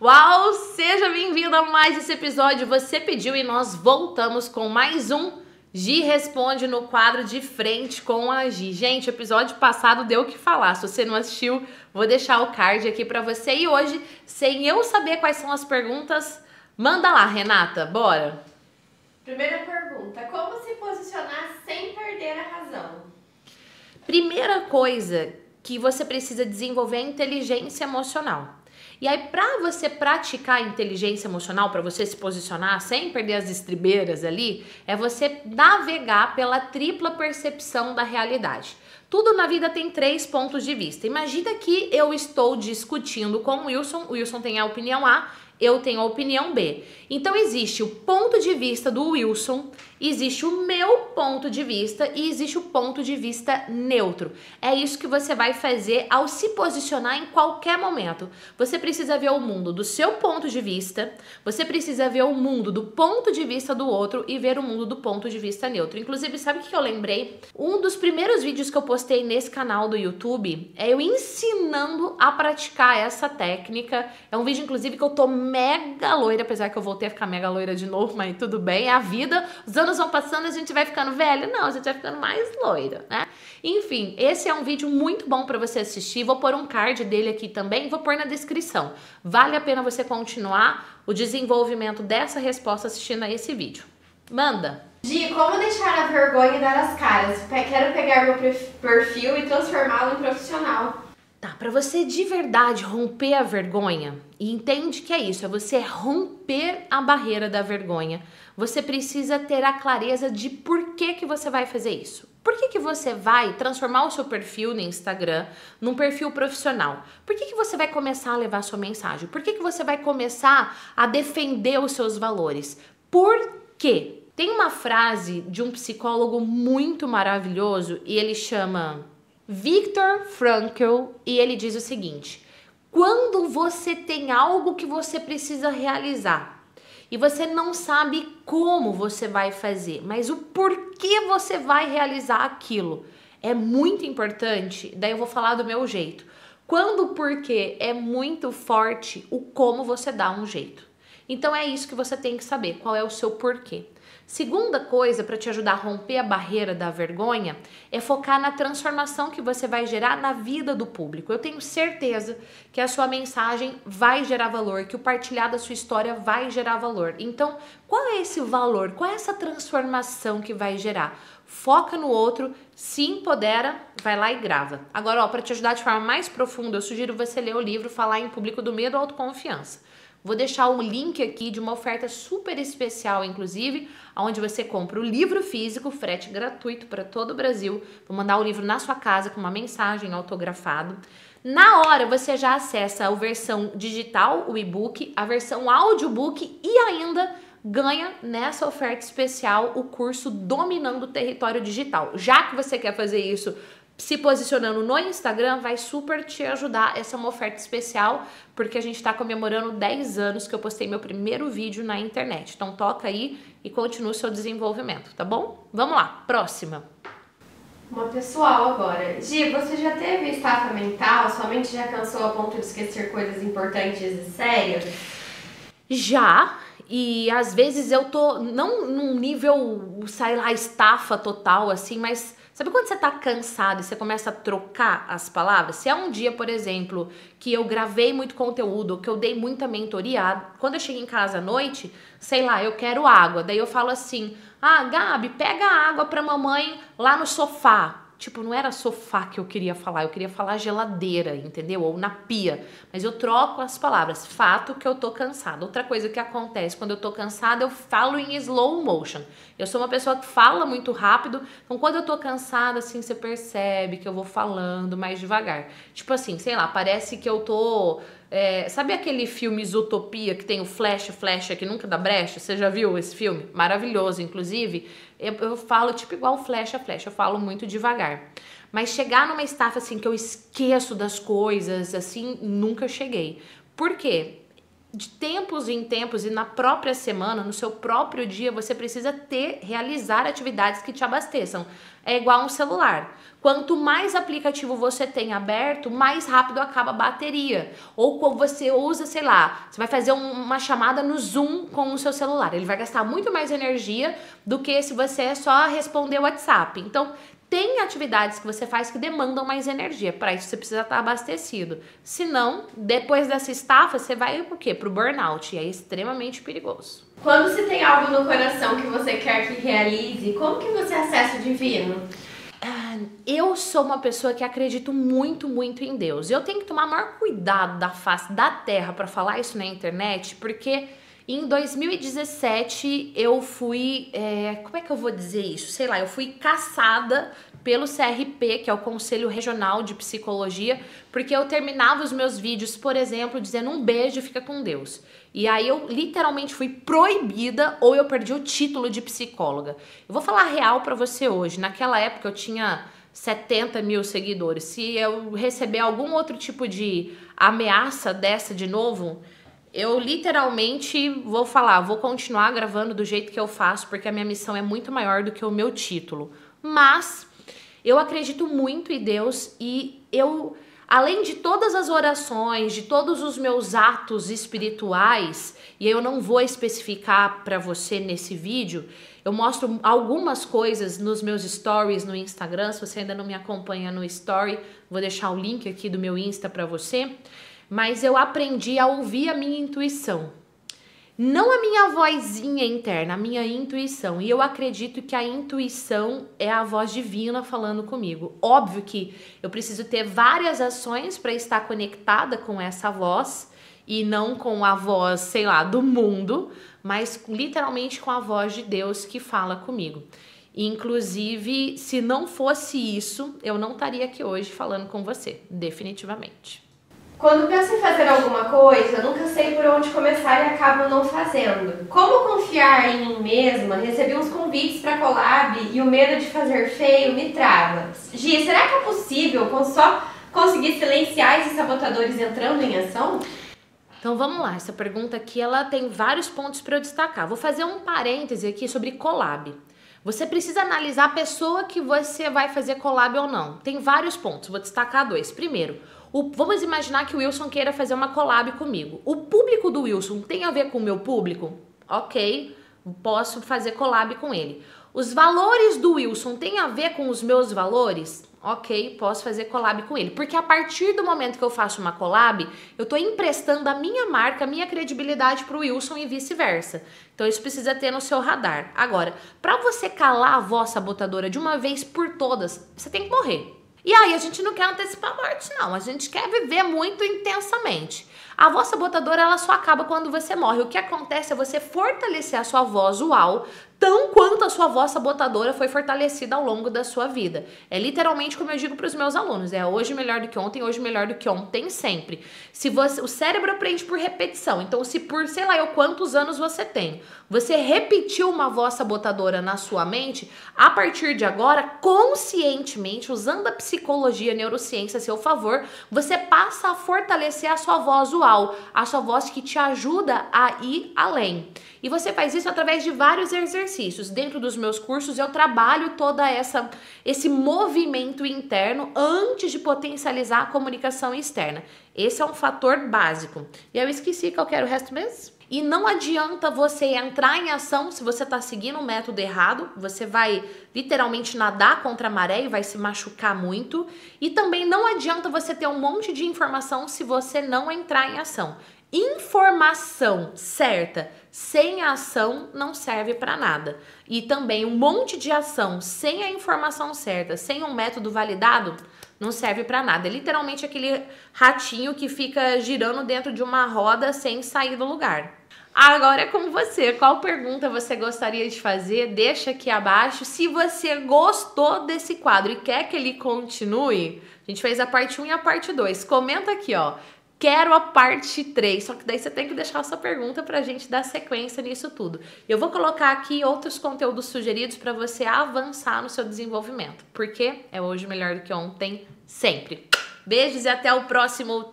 Uau, seja bem-vindo a mais esse episódio. Você pediu e nós voltamos com mais um Gi Responde no quadro de frente com a Gi. Gente, episódio passado deu o que falar. Se você não assistiu, vou deixar o card aqui para você. E hoje, sem eu saber quais são as perguntas, manda lá, Renata, bora. Primeira pergunta: como se posicionar sem perder a razão? Primeira coisa que você precisa desenvolver é inteligência emocional. E aí, para você praticar inteligência emocional, para você se posicionar sem perder as estribeiras ali, é você navegar pela tripla percepção da realidade. Tudo na vida tem três pontos de vista. Imagina que eu estou discutindo com o Wilson, o Wilson tem a opinião A, eu tenho a opinião B. Então existe o ponto de vista do Wilson, existe o meu ponto de vista e existe o ponto de vista neutro. É isso que você vai fazer ao se posicionar em qualquer momento. Você precisa ver o mundo do seu ponto de vista, você precisa ver o mundo do ponto de vista do outro e ver o mundo do ponto de vista neutro. Inclusive, sabe o que eu lembrei? Um dos primeiros vídeos que eu postei nesse canal do YouTube é eu ensinando a praticar essa técnica. É um vídeo, inclusive, que eu tô mega loira, apesar que eu voltei a ficar mega loira de novo, mas tudo bem, é a vida. Os anos vão passando a gente vai ficando velha. Não, a gente vai ficando mais loira, né? Enfim, esse é um vídeo muito bom para você assistir. Vou pôr um card dele aqui também, vou pôr na descrição. Vale a pena você continuar o desenvolvimento dessa resposta assistindo a esse vídeo. Manda! Gi, como deixar a vergonha e dar as caras? Quero pegar meu perfil e transformá-lo em profissional. Tá, para você de verdade romper a vergonha, e entende que é isso, é você romper a barreira da vergonha. Você precisa ter a clareza de por que que você vai fazer isso. Por que, que você vai transformar o seu perfil no Instagram num perfil profissional? Por que, que você vai começar a levar sua mensagem? Por que, que você vai começar a defender os seus valores? Por quê? Tem uma frase de um psicólogo muito maravilhoso e ele chama Viktor Frankl e ele diz o seguinte: quando você tem algo que você precisa realizar e você não sabe como você vai fazer, mas o porquê você vai realizar aquilo é muito importante. Daí eu vou falar do meu jeito. Quando o porquê é muito forte, o como você dá um jeito. Então é isso que você tem que saber, qual é o seu porquê. Segunda coisa para te ajudar a romper a barreira da vergonha é focar na transformação que você vai gerar na vida do público. Eu tenho certeza que a sua mensagem vai gerar valor, que o partilhar da sua história vai gerar valor. Então, qual é esse valor? Qual é essa transformação que vai gerar? Foca no outro, se empodera, vai lá e grava. Agora, ó, para te ajudar de forma mais profunda, eu sugiro você ler o livro Falar em Público do Medo e Autoconfiança. Vou deixar um link aqui de uma oferta super especial, inclusive, onde você compra o livro físico, frete gratuito para todo o Brasil. Vou mandar o livro na sua casa com uma mensagem autografado. Na hora você já acessa a versão digital, o e-book, a versão audiobook e ainda ganha nessa oferta especial o curso Dominando o Território Digital. Já que você quer fazer isso se posicionando no Instagram vai super te ajudar. Essa é uma oferta especial, porque a gente está comemorando 10 anos que eu postei meu primeiro vídeo na internet. Então toca aí e continua o seu desenvolvimento, tá bom? Vamos lá, próxima. Uma pessoal agora. Gi, você já teve estafa mental? Sua mente já cansou a ponto de esquecer coisas importantes e sérias? Já, e às vezes eu tô não num nível, sei lá, estafa total assim, mas Sabe quando você tá cansado e você começa a trocar as palavras? Se é um dia, por exemplo, que eu gravei muito conteúdo, que eu dei muita mentoria, quando eu chego em casa à noite, sei lá, eu quero água. Daí eu falo assim: "Ah, Gabi, pega água pra mamãe lá no sofá". Tipo, não era sofá que eu queria falar, eu queria falar geladeira, entendeu? Ou na pia. Mas eu troco as palavras. Fato que eu tô cansada. Outra coisa que acontece quando eu tô cansada, eu falo em slow motion. Eu sou uma pessoa que fala muito rápido, então quando eu tô cansada, assim, você percebe que eu vou falando mais devagar. Tipo assim, sei lá, parece que eu tô é, sabe aquele filme Zootopia que tem o Flash, Flash que nunca dá brecha? Você já viu esse filme? Maravilhoso, inclusive. Eu, eu falo tipo igual Flash, Flash, eu falo muito devagar. Mas chegar numa estafa assim que eu esqueço das coisas, assim, nunca cheguei. Por quê? De tempos em tempos e na própria semana, no seu próprio dia, você precisa ter, realizar atividades que te abasteçam. É igual um celular. Quanto mais aplicativo você tem aberto, mais rápido acaba a bateria. Ou quando você usa, sei lá, você vai fazer um, uma chamada no Zoom com o seu celular. Ele vai gastar muito mais energia do que se você só responder o WhatsApp. Então, tem atividades que você faz que demandam mais energia. Para isso você precisa estar abastecido. Senão, depois dessa estafa, você vai o quê? Pro burnout. E é extremamente perigoso. Quando você tem algo no coração que você quer que realize, como que você acessa o divino? Ah, eu sou uma pessoa que acredito muito, muito em Deus. Eu tenho que tomar maior cuidado da face da terra para falar isso na internet, porque em 2017 eu fui. É, como é que eu vou dizer isso? Sei lá, eu fui caçada pelo CRP, que é o Conselho Regional de Psicologia, porque eu terminava os meus vídeos, por exemplo, dizendo um beijo, fica com Deus. E aí eu literalmente fui proibida ou eu perdi o título de psicóloga. Eu vou falar real para você hoje. Naquela época eu tinha 70 mil seguidores. Se eu receber algum outro tipo de ameaça dessa de novo, eu literalmente vou falar, vou continuar gravando do jeito que eu faço, porque a minha missão é muito maior do que o meu título. Mas eu acredito muito em Deus e eu Além de todas as orações, de todos os meus atos espirituais, e eu não vou especificar para você nesse vídeo, eu mostro algumas coisas nos meus stories no Instagram. Se você ainda não me acompanha no story, vou deixar o link aqui do meu Insta para você. Mas eu aprendi a ouvir a minha intuição. Não a minha vozinha interna, a minha intuição. E eu acredito que a intuição é a voz divina falando comigo. Óbvio que eu preciso ter várias ações para estar conectada com essa voz e não com a voz, sei lá, do mundo, mas literalmente com a voz de Deus que fala comigo. Inclusive, se não fosse isso, eu não estaria aqui hoje falando com você, definitivamente. Quando penso em fazer alguma coisa, nunca sei por onde começar e acabo não fazendo. Como confiar em mim mesma? Recebi uns convites para collab e o medo de fazer feio me trava. Gi, será que é possível só conseguir silenciar esses sabotadores entrando em ação? Então vamos lá, essa pergunta aqui ela tem vários pontos para eu destacar. Vou fazer um parêntese aqui sobre collab. Você precisa analisar a pessoa que você vai fazer collab ou não. Tem vários pontos, vou destacar dois. Primeiro, o, vamos imaginar que o Wilson queira fazer uma collab comigo. O público do Wilson tem a ver com o meu público? Ok, posso fazer collab com ele. Os valores do Wilson têm a ver com os meus valores? Ok, posso fazer collab com ele. Porque a partir do momento que eu faço uma collab, eu estou emprestando a minha marca, a minha credibilidade para o Wilson e vice-versa. Então isso precisa ter no seu radar. Agora, para você calar a voz sabotadora de uma vez por todas, você tem que morrer. E aí a gente não quer antecipar a morte, não. A gente quer viver muito intensamente. A voz sabotadora ela só acaba quando você morre. O que acontece é você fortalecer a sua voz uau tão quanto a sua voz sabotadora foi fortalecida ao longo da sua vida. É literalmente como eu digo para os meus alunos, é hoje melhor do que ontem, hoje melhor do que ontem sempre. Se você, o cérebro aprende por repetição. Então, se por sei lá eu quantos anos você tem, você repetiu uma voz sabotadora na sua mente, a partir de agora, conscientemente, usando a psicologia, a neurociência a seu favor, você passa a fortalecer a sua voz uau, a sua voz que te ajuda a ir além. E você faz isso através de vários exercícios. Dentro dos meus cursos eu trabalho toda essa esse movimento interno antes de potencializar a comunicação externa. Esse é um fator básico. E eu esqueci que eu quero o resto mesmo. E não adianta você entrar em ação se você está seguindo um método errado. Você vai literalmente nadar contra a maré e vai se machucar muito. E também não adianta você ter um monte de informação se você não entrar em ação. Informação certa sem ação não serve para nada. E também um monte de ação sem a informação certa, sem um método validado, não serve para nada. É literalmente aquele ratinho que fica girando dentro de uma roda sem sair do lugar. Agora é com você. Qual pergunta você gostaria de fazer? Deixa aqui abaixo. Se você gostou desse quadro e quer que ele continue, a gente fez a parte 1 e a parte 2. Comenta aqui, ó. Quero a parte 3, só que daí você tem que deixar a sua pergunta pra gente dar sequência nisso tudo. Eu vou colocar aqui outros conteúdos sugeridos para você avançar no seu desenvolvimento, porque é hoje melhor do que ontem, sempre. Beijos e até o próximo